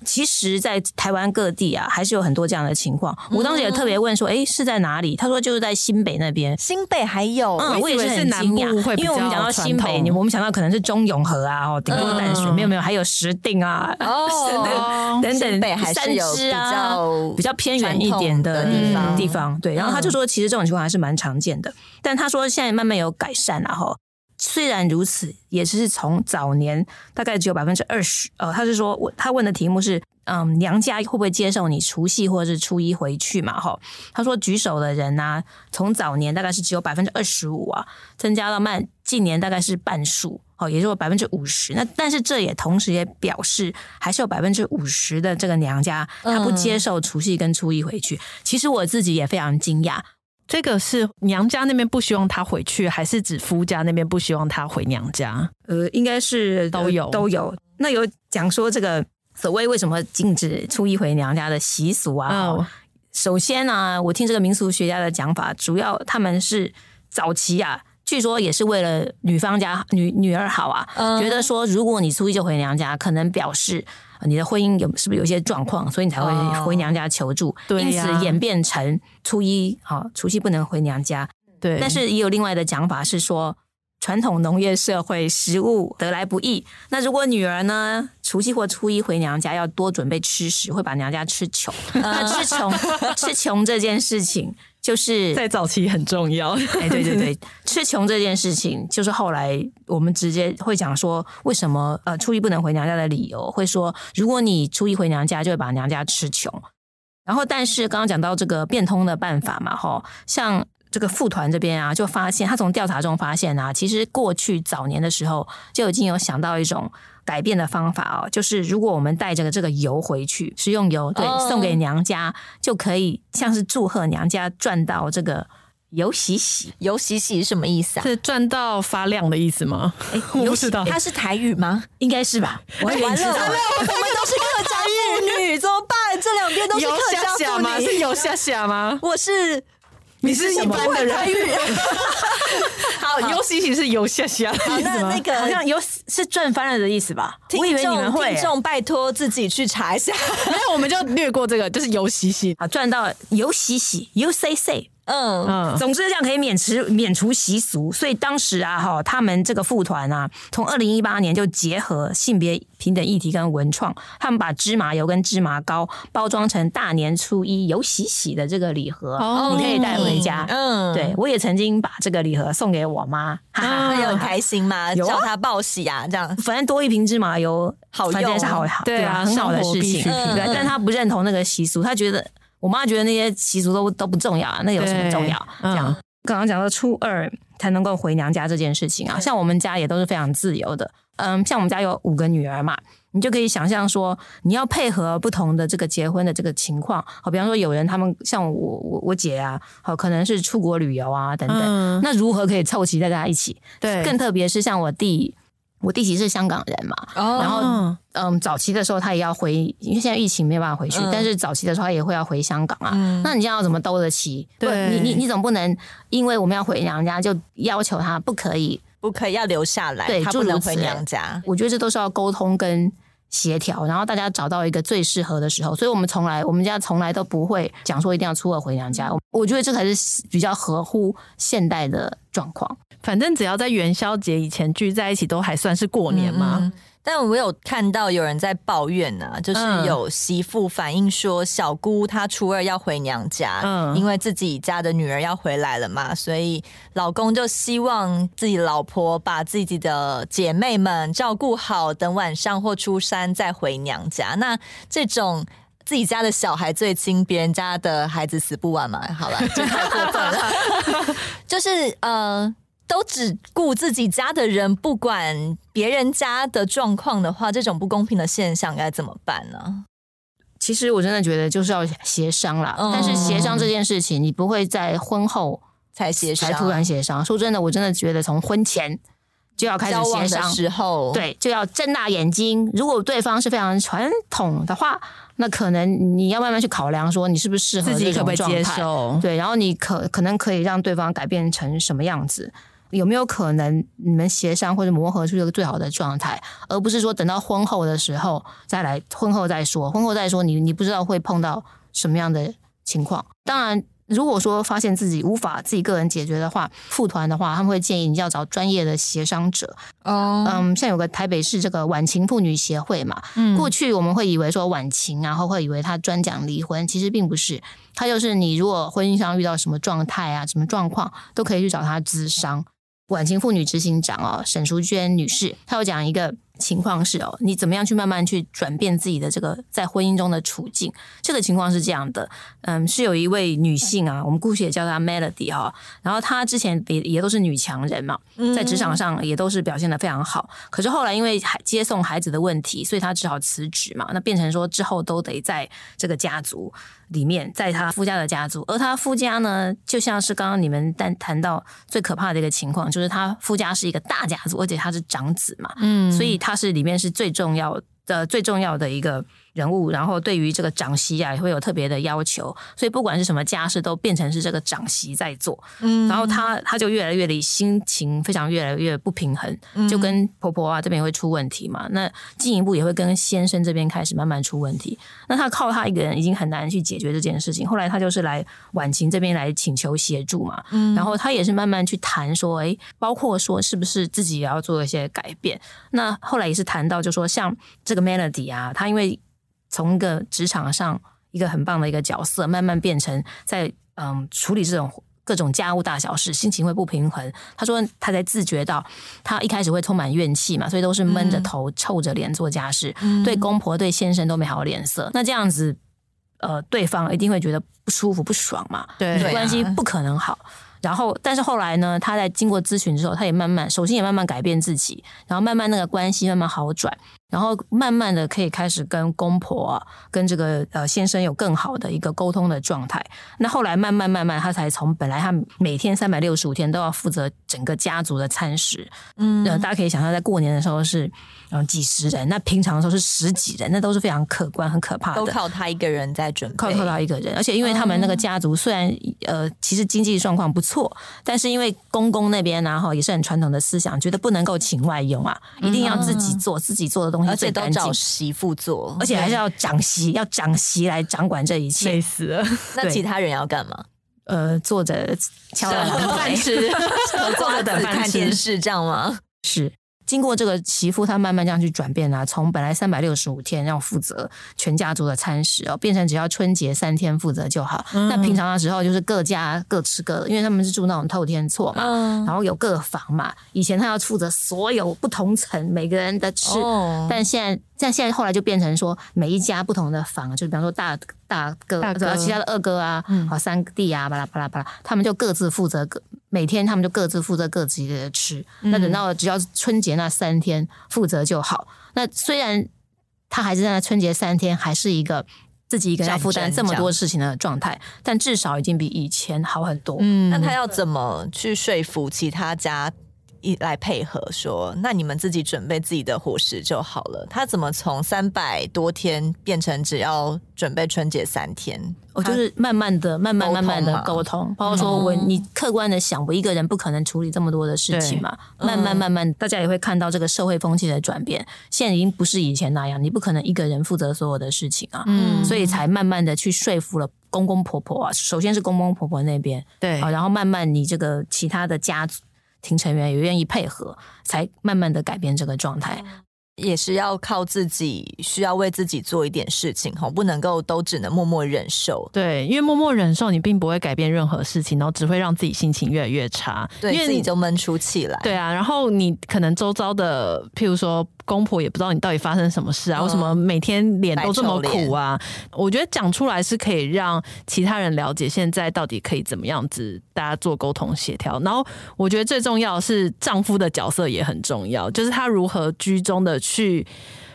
其实，在台湾各地啊，还是有很多这样的情况。我当时也特别问说：“哎，是在哪里？”他说：“就是在新北那边。”新北还有，嗯，我也是很惊讶，因为我们讲到新北，我们想到可能是中永和啊，哦，顶多淡水，没有没有，还有石碇啊，哦，等等，北还是有比较比较偏远一点的地方地方。对，然后他就说，其实这种情况还是蛮常见的，但他说现在慢慢有改善了哈。虽然如此，也是从早年大概只有百分之二十。呃，他是说，我他问的题目是，嗯，娘家会不会接受你除夕或者是初一回去嘛？哈，他说举手的人呢、啊，从早年大概是只有百分之二十五啊，增加到慢近年大概是半数，哦，也就是百分之五十。那但是这也同时也表示，还是有百分之五十的这个娘家他不接受除夕跟初一回去。嗯、其实我自己也非常惊讶。这个是娘家那边不希望他回去，还是指夫家那边不希望他回娘家？呃，应该是都有都有。那有讲说这个所谓为什么禁止初一回娘家的习俗啊？哦，首先呢，啊，我听这个民俗学家的讲法，主要他们是早期啊，据说也是为了女方家女女儿好啊，嗯，觉得说如果你初一就回娘家，可能表示。你的婚姻有是不是有一些状况，所以你才会回娘家求助？对，因此演变成初一好，除夕不能回娘家。对，但是也有另外的讲法是说，传统农业社会食物得来不易，那如果女儿呢，除夕或初一回娘家要多准备吃食，会把娘家吃穷。那吃穷 吃穷这件事情。就是在早期很重要，哎，对对对，吃穷这件事情，就是后来我们直接会讲说，为什么呃初一不能回娘家的理由，会说如果你初一回娘家，就会把娘家吃穷。然后，但是刚刚讲到这个变通的办法嘛，哈，像这个副团这边啊，就发现他从调查中发现啊，其实过去早年的时候就已经有想到一种。改变的方法哦，就是如果我们带着这个油回去，食用油，对，送给娘家，就可以像是祝贺娘家赚到这个油喜喜。油喜喜是什么意思啊？是赚到发亮的意思吗？哎，我不知道，它是台语吗？应该是吧。完了完了，我们都是客家妇女，怎么办？这两边都是客家妇女，是油下下吗？我是。你是一般的人，好，尤其其是有下下的意思吗？那个好像尤是赚翻了的意思吧？我以为你们会，听众拜托自己去查一下。没有，我们就略过这个，就是尤喜喜好，赚到尤喜喜，you say say。嗯。嗯，总之这样可以免除免除习俗，所以当时啊哈，他们这个副团啊，从二零一八年就结合性别平等议题跟文创，他们把芝麻油跟芝麻糕包装成大年初一有喜喜的这个礼盒，哦、你可以带回家。嗯，对，我也曾经把这个礼盒送给我妈，哈哈，很开心嘛？有叫她报喜啊，这样，反正多一瓶芝麻油，好用是好好，对啊，很好的事情。对，但她不认同那个习俗，她觉得。我妈觉得那些习俗都都不重要啊，那有什么重要？这样刚刚讲到初二才能够回娘家这件事情啊，像我们家也都是非常自由的。嗯，像我们家有五个女儿嘛，你就可以想象说，你要配合不同的这个结婚的这个情况，好，比方说有人他们像我我我姐啊，好，可能是出国旅游啊等等，嗯、那如何可以凑齐大家一起？对，更特别是像我弟，我弟媳是香港人嘛，哦、然后嗯，早期的时候他也要回，因为现在疫情没有办法回去，嗯、但是早期的时候他也会要回香港啊。嗯、那你这样要怎么兜得起？对，你你你总不能因为我们要回娘家就要求他不可以。不可以要留下来，对，他不能回娘家。我觉得这都是要沟通跟协调，然后大家找到一个最适合的时候。所以我们从来，我们家从来都不会讲说一定要初二回娘家。我觉得这才是比较合乎现代的状况。反正只要在元宵节以前聚在一起，都还算是过年嘛。嗯但我有看到有人在抱怨呢、啊，就是有媳妇反映说，小姑她初二要回娘家，嗯，因为自己家的女儿要回来了嘛，所以老公就希望自己老婆把自己的姐妹们照顾好，等晚上或初三再回娘家。那这种自己家的小孩最亲，别人家的孩子死不完嘛？好了，这太过分了，就是呃。都只顾自己家的人，不管别人家的状况的话，这种不公平的现象该怎么办呢？其实我真的觉得就是要协商啦。嗯、但是协商这件事情，你不会在婚后才协商，才突然协商。说真的，我真的觉得从婚前就要开始协商的时候，对，就要睁大眼睛。如果对方是非常传统的话，那可能你要慢慢去考量，说你是不是适合自己可不可以接受？对，然后你可可能可以让对方改变成什么样子。有没有可能你们协商或者磨合出一个最好的状态，而不是说等到婚后的时候再来，婚后再说，婚后再说，你你不知道会碰到什么样的情况。当然，如果说发现自己无法自己个人解决的话，复团的话，他们会建议你要找专业的协商者。哦，嗯，像有个台北市这个晚晴妇女协会嘛，嗯，过去我们会以为说晚晴，然后会以为他专讲离婚，其实并不是，他就是你如果婚姻上遇到什么状态啊，什么状况，都可以去找他咨商。晚晴妇女执行长哦，沈淑娟女士，她有讲一个情况是哦，你怎么样去慢慢去转变自己的这个在婚姻中的处境？这个情况是这样的，嗯，是有一位女性啊，我们姑且也叫她 Melody 哈，然后她之前也也都是女强人嘛，在职场上也都是表现得非常好，可是后来因为接送孩子的问题，所以她只好辞职嘛，那变成说之后都得在这个家族。里面，在他夫家的家族，而他夫家呢，就像是刚刚你们谈谈到最可怕的一个情况，就是他夫家是一个大家族，而且他是长子嘛，嗯，所以他是里面是最重要的、最重要的一个。人物，然后对于这个长媳啊，也会有特别的要求，所以不管是什么家事，都变成是这个长媳在做。嗯，然后她她就越来越的心情非常越来越不平衡，就跟婆婆啊这边会出问题嘛。那进一步也会跟先生这边开始慢慢出问题。那她靠她一个人已经很难去解决这件事情。后来她就是来婉晴这边来请求协助嘛。嗯，然后她也是慢慢去谈说，哎，包括说是不是自己也要做一些改变。那后来也是谈到，就说像这个 Melody 啊，她因为从一个职场上一个很棒的一个角色，慢慢变成在嗯处理这种各种家务大小事，心情会不平衡。他说他才自觉到，他一开始会充满怨气嘛，所以都是闷着头、臭着脸做家事，嗯、对公婆、对先生都没好脸色。那这样子，呃，对方一定会觉得不舒服、不爽嘛，对，关系不可能好。然后，但是后来呢，他在经过咨询之后，他也慢慢，首先也慢慢改变自己，然后慢慢那个关系慢慢好转。然后慢慢的可以开始跟公婆，跟这个呃先生有更好的一个沟通的状态。那后来慢慢慢慢，他才从本来他每天三百六十五天都要负责整个家族的餐食，嗯，大家可以想象，在过年的时候是嗯几十人，那平常的时候是十几人，那都是非常可观、很可怕的。都靠他一个人在准备，靠靠他一个人。而且因为他们那个家族虽然呃其实经济状况不错，但是因为公公那边然后也是很传统的思想，觉得不能够请外佣啊，一定要自己做自己做的东西，而且都找媳妇做，而且还是要长媳，要长媳来掌管这一切。累死了。那其他人要干嘛？呃，坐着敲碗等饭吃，坐着等饭看电视，这样吗？是。经过这个媳妇，她慢慢这样去转变啊，从本来三百六十五天要负责全家族的餐食哦，变成只要春节三天负责就好。嗯、那平常的时候就是各家各吃各的，因为他们是住那种透天厝嘛，嗯、然后有各房嘛。以前他要负责所有不同层每个人的吃，哦、但现在。像现在后来就变成说，每一家不同的房，就比方说大大哥，大哥其他的二哥啊，好、嗯、三弟啊，巴拉巴拉巴拉，他们就各自负责各每天，他们就各自负责各自的吃。嗯、那等到只要春节那三天负责就好。那虽然他还是在春节三天还是一个自己一个人要负担这么多事情的状态，但至少已经比以前好很多。嗯，那他要怎么去说服其他家？一来配合说，那你们自己准备自己的伙食就好了。他怎么从三百多天变成只要准备春节三天？我就是慢慢的、慢慢、慢慢的沟通，包括说我你客观的想，我一个人不可能处理这么多的事情嘛。慢慢、慢慢，大家也会看到这个社会风气的转变。现在已经不是以前那样，你不可能一个人负责所有的事情啊。嗯，所以才慢慢的去说服了公公婆婆啊。首先是公公婆婆那边，对，然后慢慢你这个其他的家族。庭成员也愿意配合，才慢慢的改变这个状态。也是要靠自己，需要为自己做一点事情吼，不能够都只能默默忍受。对，因为默默忍受，你并不会改变任何事情，然后只会让自己心情越来越差，对，因为自己就闷出气来。对啊，然后你可能周遭的，譬如说。公婆也不知道你到底发生什么事啊？为什么每天脸都这么苦啊？我觉得讲出来是可以让其他人了解现在到底可以怎么样子，大家做沟通协调。然后我觉得最重要的是丈夫的角色也很重要，就是他如何居中的去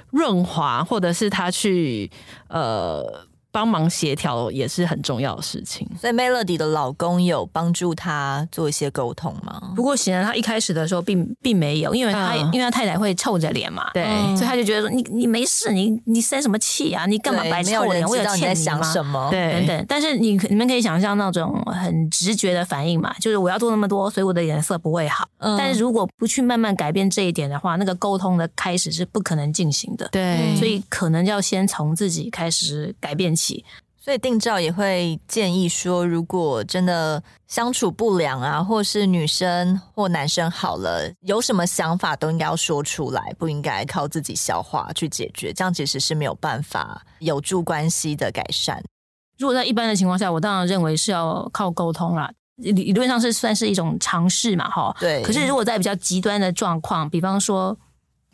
润滑，或者是他去呃。帮忙协调也是很重要的事情，所以 Melody 的老公有帮助她做一些沟通吗？不过显然他一开始的时候并并没有，因为他、嗯、因为他太太会臭着脸嘛，对，所以他就觉得说你你没事，你你生什么气啊？你干嘛白臭脸？我有欠你想什么？对，等等。但是你你们可以想象那种很直觉的反应嘛，就是我要做那么多，所以我的脸色不会好。嗯、但是如果不去慢慢改变这一点的话，那个沟通的开始是不可能进行的。对，所以可能要先从自己开始改变起。所以定照也会建议说，如果真的相处不良啊，或是女生或男生好了，有什么想法都应该要说出来，不应该靠自己消化去解决，这样其实是没有办法有助关系的改善。如果在一般的情况下，我当然认为是要靠沟通啦，理理论上是算是一种尝试嘛，哈。对。可是如果在比较极端的状况，比方说。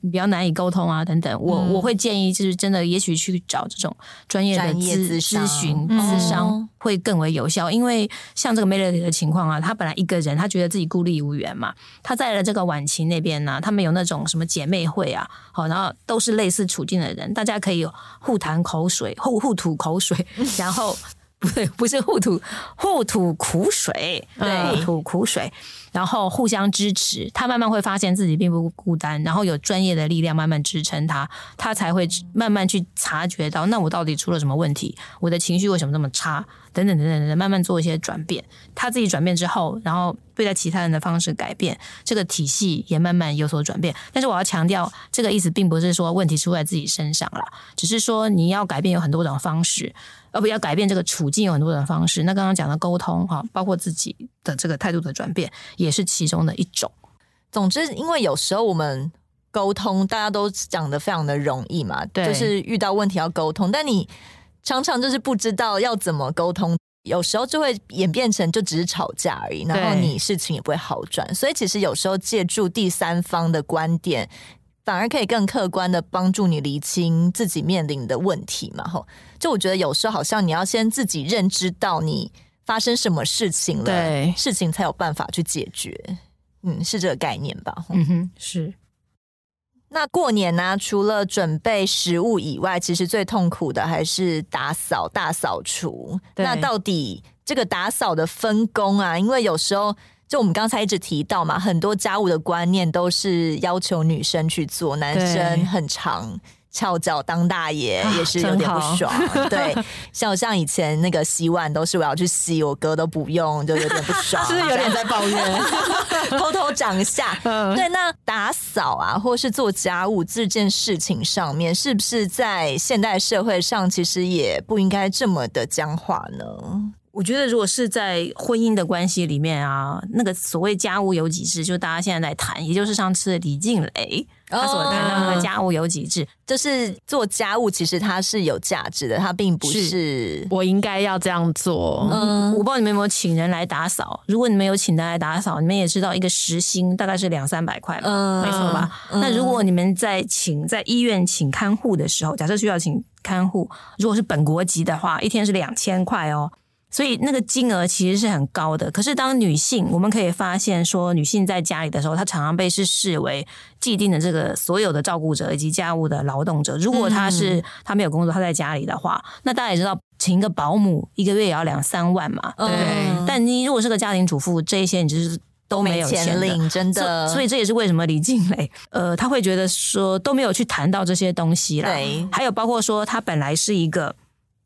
比较难以沟通啊，等等，我、嗯、我会建议就是真的，也许去找这种专业的咨咨询咨商会更为有效，因为像这个 Melody 的情况啊，他本来一个人，他觉得自己孤立无援嘛，他在了这个晚晴那边呢、啊，他们有那种什么姐妹会啊，好，然后都是类似处境的人，大家可以互谈口水，互互吐口水，然后。不对，不是互吐互吐苦水，对，互吐苦水，然后互相支持，他慢慢会发现自己并不孤单，然后有专业的力量慢慢支撑他，他才会慢慢去察觉到，那我到底出了什么问题？我的情绪为什么这么差？等等等等等等，慢慢做一些转变。他自己转变之后，然后对待其他人的方式改变，这个体系也慢慢有所转变。但是我要强调，这个意思并不是说问题出在自己身上了，只是说你要改变有很多种方式。而不要改变这个处境有很多种方式。那刚刚讲的沟通哈，包括自己的这个态度的转变，也是其中的一种。总之，因为有时候我们沟通，大家都讲的非常的容易嘛，对，就是遇到问题要沟通，但你常常就是不知道要怎么沟通，有时候就会演变成就只是吵架而已，然后你事情也不会好转。所以其实有时候借助第三方的观点。反而可以更客观的帮助你厘清自己面临的问题嘛？吼，就我觉得有时候好像你要先自己认知到你发生什么事情了，对，事情才有办法去解决。嗯，是这个概念吧？嗯哼，是。那过年呢、啊，除了准备食物以外，其实最痛苦的还是打扫、大扫除。那到底这个打扫的分工啊，因为有时候。就我们刚才一直提到嘛，很多家务的观念都是要求女生去做，男生很长翘脚当大爷，也是有点不爽。啊、对，像像以前那个洗碗都是我要去洗，我哥都不用，就有点不爽，是有点在抱怨？偷偷讲一下。对，那打扫啊，或是做家务这件事情上面，是不是在现代社会上其实也不应该这么的僵化呢？我觉得，如果是在婚姻的关系里面啊，那个所谓家务有几制，就是大家现在在谈，也就是上次李静蕾他所谈到那个家务有几制，就是做家务其实它是有价值的，它并不是，是我应该要这样做。嗯，我不知道你们有没有请人来打扫，如果你们有请人来打扫，你们也知道一个时薪大概是两三百块，嗯，没错吧？嗯，那如果你们在请在医院请看护的时候，假设需要请看护，如果是本国籍的话，一天是两千块哦。所以那个金额其实是很高的。可是当女性，我们可以发现说，女性在家里的时候，她常常被是视为既定的这个所有的照顾者以及家务的劳动者。如果她是她没有工作，她在家里的话，那大家也知道，请一个保姆一个月也要两三万嘛。对。但你如果是个家庭主妇，这一些你就是。都没有钱领，真的，所以这也是为什么李静蕾，呃，他会觉得说都没有去谈到这些东西啦。对，还有包括说他本来是一个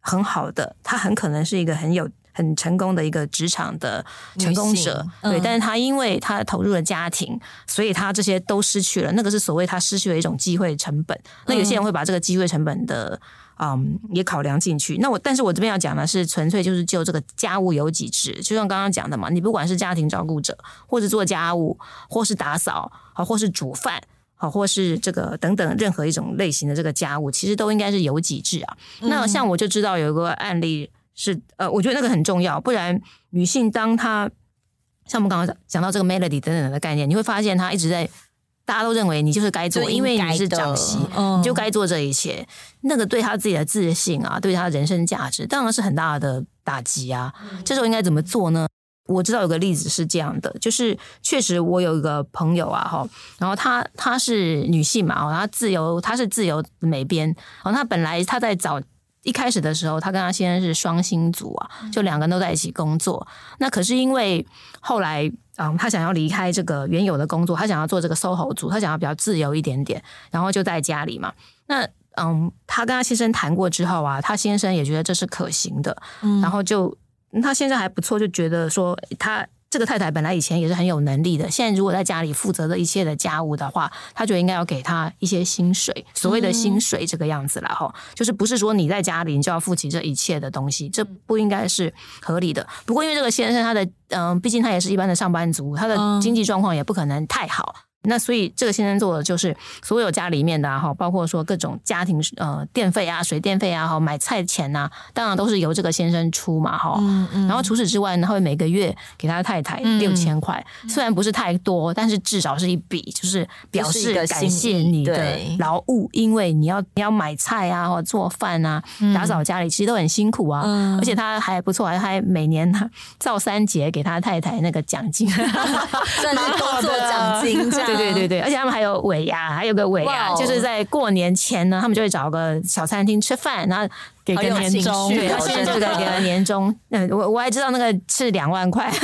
很好的，他很可能是一个很有很成功的一个职场的成功者，嗯、对，但是他因为他投入了家庭，所以他这些都失去了。那个是所谓他失去了一种机会成本。那有些人会把这个机会成本的。嗯，也考量进去。那我，但是我这边要讲的是，纯粹就是就这个家务有几职，就像刚刚讲的嘛，你不管是家庭照顾者，或是做家务，或是打扫，啊，或是煮饭，好，或是这个等等任何一种类型的这个家务，其实都应该是有几制啊。嗯、那像我就知道有一个案例是，呃，我觉得那个很重要，不然女性当她像我们刚刚讲到这个 melody 等等的概念，你会发现她一直在。大家都认为你就是该做，因为你是长媳，嗯、你就该做这一切。那个对他自己的自信啊，对他的人生价值，当然是很大的打击啊。嗯、这时候应该怎么做呢？我知道有个例子是这样的，就是确实我有一个朋友啊，哈，然后她她是女性嘛，然后她自由，她是自由美编，然后她本来她在找一开始的时候，她跟她先生是双薪组啊，就两个人都在一起工作。那可是因为后来。嗯，他想要离开这个原有的工作，他想要做这个 SOHO 族，他想要比较自由一点点，然后就在家里嘛。那嗯，他跟他先生谈过之后啊，他先生也觉得这是可行的，嗯，然后就他现在还不错，就觉得说他。这个太太本来以前也是很有能力的，现在如果在家里负责这一切的家务的话，他觉得应该要给他一些薪水，所谓的薪水这个样子了哈，嗯、就是不是说你在家里你就要负起这一切的东西，这不应该是合理的。不过因为这个先生他的嗯，毕竟他也是一般的上班族，他的经济状况也不可能太好。那所以这个先生做的就是所有家里面的哈，包括说各种家庭呃电费啊、水电费啊、哈买菜钱呐、啊，当然都是由这个先生出嘛哈。嗯嗯。然后除此之外呢，他会每个月给他太太六千块，嗯、虽然不是太多，但是至少是一笔，就是表示感谢你的劳务，因为你要你要买菜啊，或做饭啊，打扫家里其实都很辛苦啊。嗯。而且他还不错，还还每年造三节给他太太那个奖金，算是工作奖金 这样。对对对对，而且他们还有尾牙，还有个尾牙，Wow 就是在过年前呢，他们就会找个小餐厅吃饭，然后给个年终，对，他现在这个给个年终，嗯，我我还知道那个是两万块。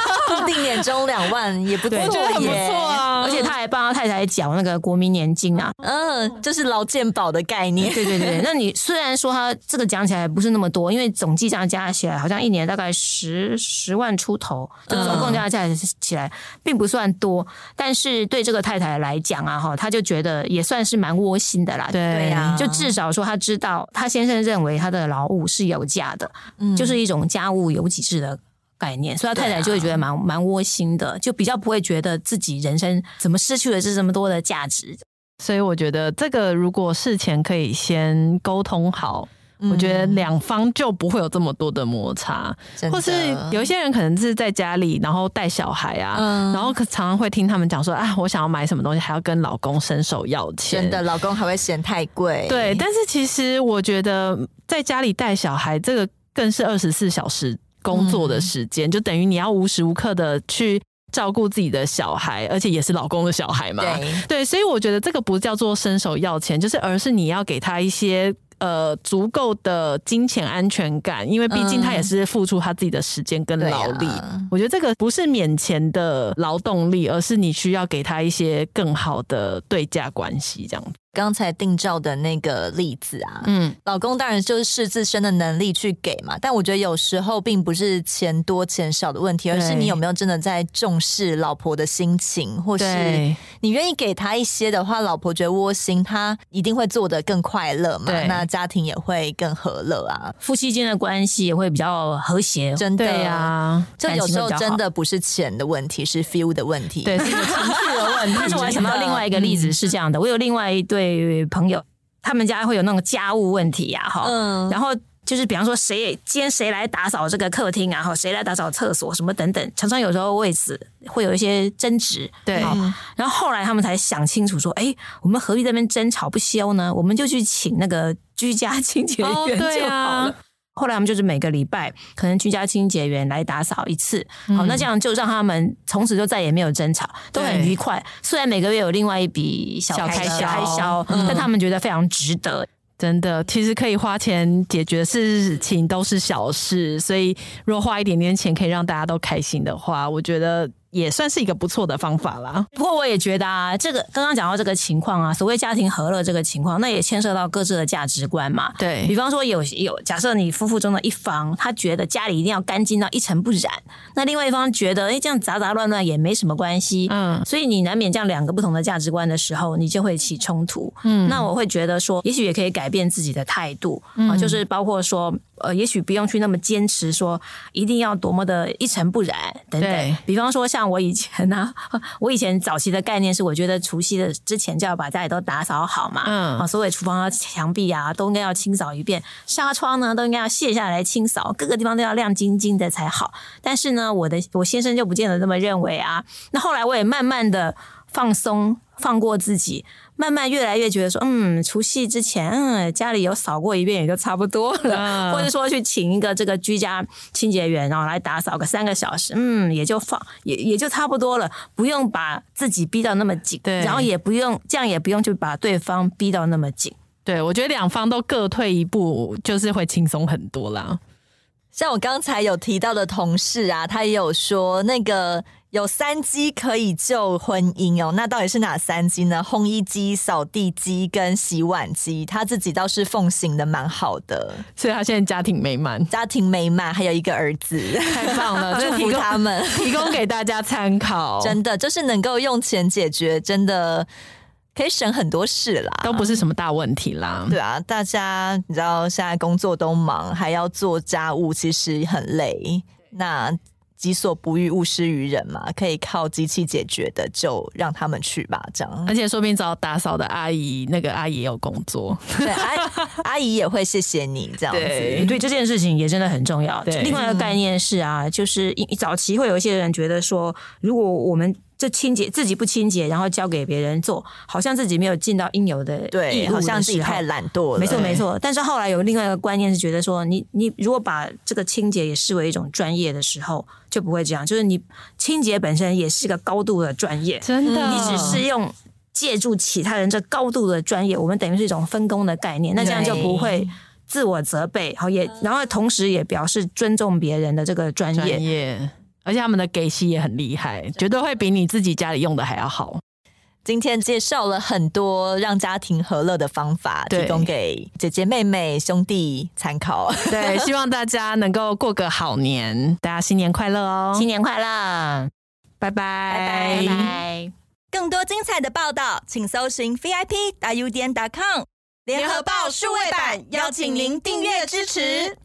固定年终两万也不 错，我觉得很不错啊！而且他还帮他太太缴那个国民年金啊，嗯，就是劳健保的概念。对对对，那你虽然说他这个讲起来不是那么多，因为总计这样加起来好像一年大概十十万出头，就总共加加起来并不算多，但是对这个太太来讲啊，哈，他就觉得也算是蛮窝心的啦。对呀，就至少说他知道他先生认为他的劳务是有价的，嗯，就是一种家务有几制的。概念，所以他太太就会觉得蛮蛮窝心的，就比较不会觉得自己人生怎么失去了这这么多的价值。所以我觉得这个如果事前可以先沟通好，嗯、我觉得两方就不会有这么多的摩擦。或是有一些人可能是在家里，然后带小孩啊，嗯、然后常常会听他们讲说啊，我想要买什么东西，还要跟老公伸手要钱。真的，老公还会嫌太贵。对，但是其实我觉得在家里带小孩，这个更是二十四小时。工作的时间、嗯、就等于你要无时无刻的去照顾自己的小孩，而且也是老公的小孩嘛。对，对，所以我觉得这个不叫做伸手要钱，就是而是你要给他一些呃足够的金钱安全感，因为毕竟他也是付出他自己的时间跟劳力。嗯、我觉得这个不是免钱的劳动力，而是你需要给他一些更好的对价关系，这样。刚才定照的那个例子啊，嗯，老公当然就是视自身的能力去给嘛，但我觉得有时候并不是钱多钱少的问题，而是你有没有真的在重视老婆的心情，或是你愿意给他一些的话，老婆觉得窝心，他一定会做得更快乐嘛，对。那家庭也会更和乐啊，夫妻间的关系也会比较和谐，真的。呀，这有时候真的不是钱的问题，是 feel 的问题，对，是情绪的问题。但是我还想到另外一个例子是这样的，我有另外一对。对朋友，他们家会有那种家务问题呀，哈，嗯，然后就是比方说谁今天谁来打扫这个客厅啊，哈，谁来打扫厕所什么等等，常常有时候为此会有一些争执，对，然后后来他们才想清楚说，哎，我们何必在那边争吵不休呢？我们就去请那个居家清洁员就好了。后来我们就是每个礼拜可能居家清洁员来打扫一次，好，那这样就让他们从此就再也没有争吵，都很愉快。虽然每个月有另外一笔小开销，开销，但他们觉得非常值得。真的，其实可以花钱解决的事情都是小事，所以如果花一点点钱可以让大家都开心的话，我觉得。也算是一个不错的方法啦。不过我也觉得啊，这个刚刚讲到这个情况啊，所谓家庭和乐这个情况，那也牵涉到各自的价值观嘛。对，比方说有有，假设你夫妇中的一方，他觉得家里一定要干净到一尘不染，那另外一方觉得，哎，这样杂杂乱乱也没什么关系。嗯，所以你难免这样两个不同的价值观的时候，你就会起冲突。嗯，那我会觉得说，也许也可以改变自己的态度啊，嗯，就是包括说。呃，也许不用去那么坚持，说一定要多么的一尘不染等等。比方说，像我以前呢、啊，我以前早期的概念是，我觉得除夕的之前就要把家里都打扫好嘛。嗯。啊，所有厨房啊墙壁啊，都应该要清扫一遍，纱窗呢都应该要卸下来清扫，各个地方都要亮晶晶的才好。但是呢，我的我先生就不见得这么认为啊。那后来我也慢慢的放松，放过自己。慢慢越来越觉得说，嗯，除夕之前，嗯，家里有扫过一遍也就差不多了，嗯、或者说去请一个这个居家清洁员，然后来打扫个三个小时，嗯，也就放也也就差不多了，不用把自己逼到那么紧，对，然后也不用这样，也不用去把对方逼到那么紧。对，我觉得两方都各退一步，就是会轻松很多啦。像我刚才有提到的同事啊，他也有说那个。有三机可以救婚姻哦，那到底是哪三机呢？烘衣机、扫地机跟洗碗机，他自己倒是奉行的蛮好的，所以他现在家庭美满，家庭美满，还有一个儿子，太棒了！祝福他们，提供给大家参考。真的就是能够用钱解决，真的可以省很多事啦，都不是什么大问题啦。对啊，大家你知道现在工作都忙，还要做家务，其实很累。那己所不欲，勿施于人嘛，可以靠机器解决的，就让他们去吧，这样。而且说不定找打扫的阿姨，那个阿姨也有工作，对，阿 阿姨也会谢谢你这样子。对，对，这件事情也真的很重要。对，另外一个概念是啊，就是一早期会有一些人觉得说，如果我们。这清洁自己不清洁，然后交给别人做，好像自己没有尽到应有的义务的，对，好像自己太懒惰了。没错，没错。但是后来有另外一个观念是觉得说，你你如果把这个清洁也视为一种专业的时候，就不会这样。就是你清洁本身也是一个高度的专业，真的。你只是用借助其他人这高度的专业，我们等于是一种分工的概念，那这样就不会自我责备，好也，然后同时也表示尊重别人的这个专业。专业而且他们的给息也很厉害，绝对会比你自己家里用的还要好。今天介绍了很多让家庭和乐的方法，提供给姐姐、妹妹、兄弟参考。对，希望大家能够过个好年，大家新年快乐哦！新年快乐，拜拜拜拜！更多精彩的报道，请搜寻 VIP 大 U 点 com 联合报数位版，邀请您订阅支持。